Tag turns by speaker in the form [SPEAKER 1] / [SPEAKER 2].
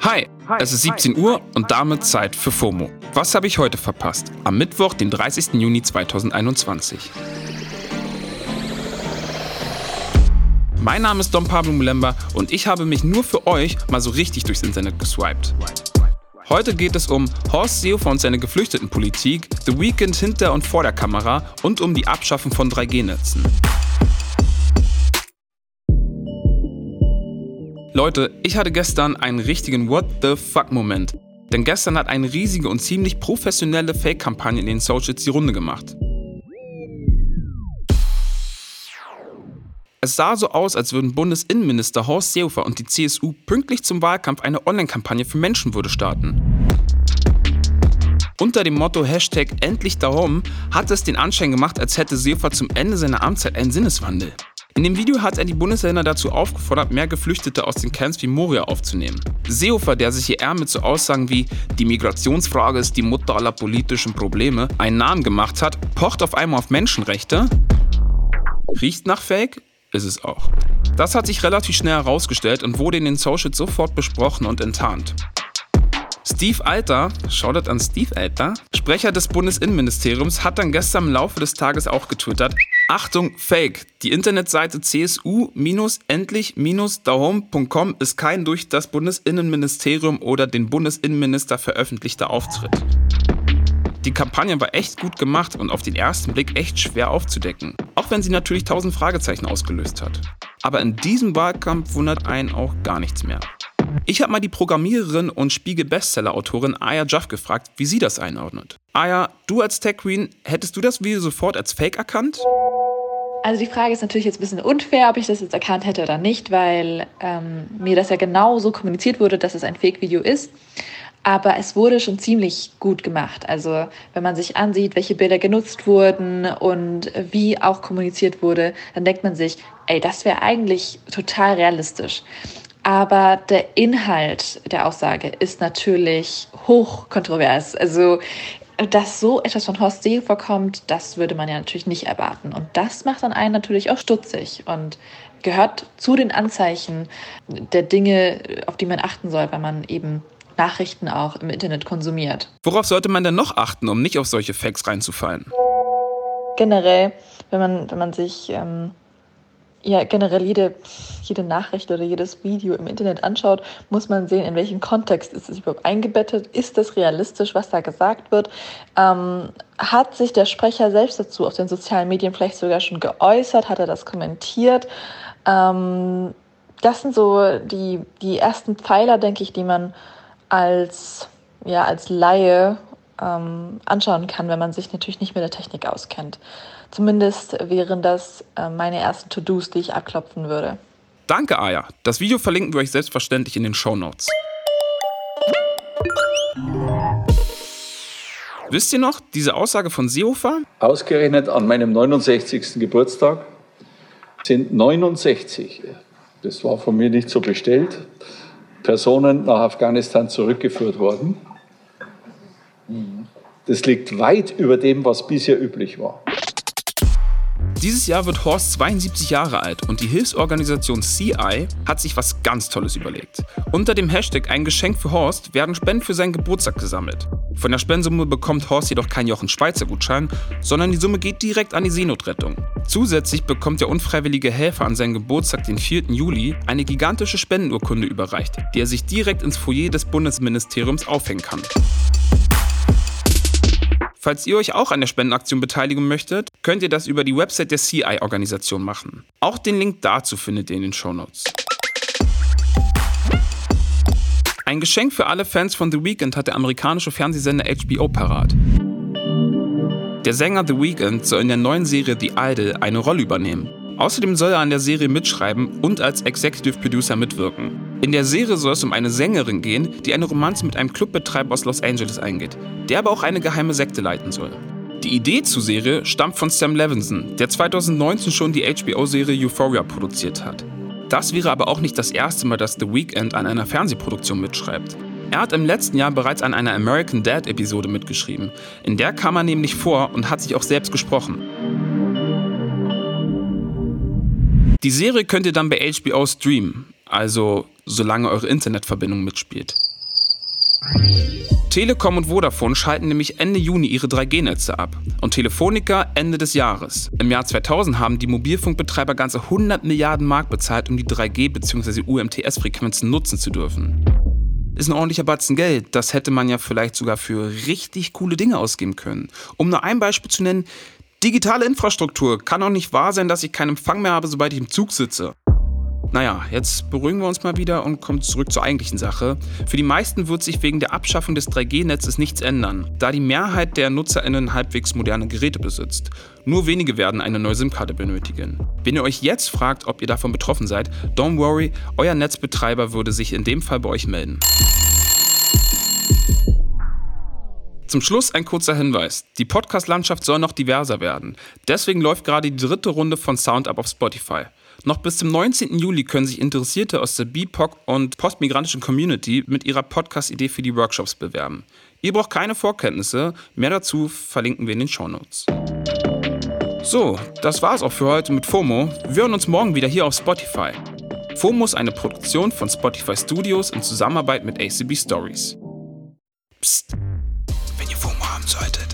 [SPEAKER 1] Hi, es ist 17 Uhr und damit Zeit für FOMO. Was habe ich heute verpasst? Am Mittwoch, den 30. Juni 2021. Mein Name ist Don Pablo Mulemba und ich habe mich nur für euch mal so richtig durchs Internet geswiped. Heute geht es um Horst Seehofer und seine Geflüchtetenpolitik, The Weekend hinter und vor der Kamera und um die Abschaffung von 3G-Netzen. Leute, ich hatte gestern einen richtigen What the fuck-Moment. Denn gestern hat eine riesige und ziemlich professionelle Fake-Kampagne in den Socials die Runde gemacht. Es sah so aus, als würden Bundesinnenminister Horst Seehofer und die CSU pünktlich zum Wahlkampf eine Online-Kampagne für Menschenwürde starten. Unter dem Motto Hashtag Endlich darum hat es den Anschein gemacht, als hätte Seehofer zum Ende seiner Amtszeit einen Sinneswandel. In dem Video hat er die Bundesländer dazu aufgefordert, mehr Geflüchtete aus den Camps wie Moria aufzunehmen. Seehofer, der sich hier eher mit so Aussagen wie die Migrationsfrage ist die Mutter aller politischen Probleme einen Namen gemacht hat, pocht auf einmal auf Menschenrechte. Riecht nach Fake? Ist es auch. Das hat sich relativ schnell herausgestellt und wurde in den Socials sofort besprochen und enttarnt. Steve Alter, Shoutout an Steve Alter, Sprecher des Bundesinnenministeriums, hat dann gestern im Laufe des Tages auch getwittert, Achtung, Fake, die Internetseite csu-endlich-dahome.com ist kein durch das Bundesinnenministerium oder den Bundesinnenminister veröffentlichter Auftritt. Die Kampagne war echt gut gemacht und auf den ersten Blick echt schwer aufzudecken, auch wenn sie natürlich tausend Fragezeichen ausgelöst hat. Aber in diesem Wahlkampf wundert einen auch gar nichts mehr. Ich habe mal die Programmiererin und Spiegel-Bestseller-Autorin Aya Jaff gefragt, wie sie das einordnet. Aya, du als Tech Queen, hättest du das Video sofort als Fake erkannt?
[SPEAKER 2] Also die Frage ist natürlich jetzt ein bisschen unfair, ob ich das jetzt erkannt hätte oder nicht, weil ähm, mir das ja genau so kommuniziert wurde, dass es ein Fake-Video ist. Aber es wurde schon ziemlich gut gemacht. Also wenn man sich ansieht, welche Bilder genutzt wurden und wie auch kommuniziert wurde, dann denkt man sich, ey, das wäre eigentlich total realistisch. Aber der Inhalt der Aussage ist natürlich hoch kontrovers. Also, dass so etwas von Horst Seehofer kommt, das würde man ja natürlich nicht erwarten. Und das macht dann einen natürlich auch stutzig und gehört zu den Anzeichen der Dinge, auf die man achten soll, wenn man eben Nachrichten auch im Internet konsumiert.
[SPEAKER 1] Worauf sollte man denn noch achten, um nicht auf solche Facts reinzufallen?
[SPEAKER 2] Generell, wenn man, wenn man sich ähm, ja generell jede, jede Nachricht oder jedes Video im Internet anschaut, muss man sehen, in welchem Kontext ist es überhaupt eingebettet, ist das realistisch, was da gesagt wird, ähm, hat sich der Sprecher selbst dazu auf den sozialen Medien vielleicht sogar schon geäußert, hat er das kommentiert. Ähm, das sind so die, die ersten Pfeiler, denke ich, die man als, ja, als Laie ähm, anschauen kann, wenn man sich natürlich nicht mit der Technik auskennt. Zumindest wären das äh, meine ersten To-Dos, die ich abklopfen würde.
[SPEAKER 1] Danke, Aya. Das Video verlinken wir euch selbstverständlich in den Show Notes. Wisst ihr noch, diese Aussage von Seehofer?
[SPEAKER 3] Ausgerechnet an meinem 69. Geburtstag sind 69, das war von mir nicht so bestellt, Personen nach Afghanistan zurückgeführt worden. Das liegt weit über dem, was bisher üblich war.
[SPEAKER 1] Dieses Jahr wird Horst 72 Jahre alt und die Hilfsorganisation CI hat sich was ganz Tolles überlegt. Unter dem Hashtag Ein Geschenk für Horst werden Spenden für seinen Geburtstag gesammelt. Von der Spendensumme bekommt Horst jedoch keinen Jochen Schweizer Gutschein, sondern die Summe geht direkt an die Seenotrettung. Zusätzlich bekommt der unfreiwillige Helfer an seinem Geburtstag, den 4. Juli, eine gigantische Spendenurkunde überreicht, die er sich direkt ins Foyer des Bundesministeriums aufhängen kann. Falls ihr euch auch an der Spendenaktion beteiligen möchtet, könnt ihr das über die Website der CI-Organisation machen. Auch den Link dazu findet ihr in den Shownotes. Ein Geschenk für alle Fans von The Weeknd hat der amerikanische Fernsehsender HBO parat. Der Sänger The Weeknd soll in der neuen Serie The Idol eine Rolle übernehmen. Außerdem soll er an der Serie mitschreiben und als Executive Producer mitwirken. In der Serie soll es um eine Sängerin gehen, die eine Romanze mit einem Clubbetreiber aus Los Angeles eingeht, der aber auch eine geheime Sekte leiten soll. Die Idee zur Serie stammt von Sam Levinson, der 2019 schon die HBO-Serie Euphoria produziert hat. Das wäre aber auch nicht das erste Mal, dass The Weeknd an einer Fernsehproduktion mitschreibt. Er hat im letzten Jahr bereits an einer American Dad-Episode mitgeschrieben. In der kam er nämlich vor und hat sich auch selbst gesprochen. Die Serie könnt ihr dann bei HBO streamen. Also solange eure Internetverbindung mitspielt. Telekom und Vodafone schalten nämlich Ende Juni ihre 3G-Netze ab und Telefonica Ende des Jahres. Im Jahr 2000 haben die Mobilfunkbetreiber ganze 100 Milliarden Mark bezahlt, um die 3G- bzw. UMTS-Frequenzen nutzen zu dürfen. Ist ein ordentlicher Batzen Geld. Das hätte man ja vielleicht sogar für richtig coole Dinge ausgeben können. Um nur ein Beispiel zu nennen, digitale Infrastruktur. Kann doch nicht wahr sein, dass ich keinen Empfang mehr habe, sobald ich im Zug sitze. Naja, jetzt beruhigen wir uns mal wieder und kommen zurück zur eigentlichen Sache. Für die meisten wird sich wegen der Abschaffung des 3G-Netzes nichts ändern, da die Mehrheit der NutzerInnen halbwegs moderne Geräte besitzt. Nur wenige werden eine neue SIM-Karte benötigen. Wenn ihr euch jetzt fragt, ob ihr davon betroffen seid, don't worry, euer Netzbetreiber würde sich in dem Fall bei euch melden. Zum Schluss ein kurzer Hinweis. Die Podcast-Landschaft soll noch diverser werden. Deswegen läuft gerade die dritte Runde von SoundUp auf Spotify. Noch bis zum 19. Juli können sich Interessierte aus der BIPOC und postmigrantischen Community mit ihrer Podcast-Idee für die Workshops bewerben. Ihr braucht keine Vorkenntnisse. Mehr dazu verlinken wir in den Shownotes. So, das war's auch für heute mit FOMO. Wir hören uns morgen wieder hier auf Spotify. FOMO ist eine Produktion von Spotify Studios in Zusammenarbeit mit ACB Stories. Psst, wenn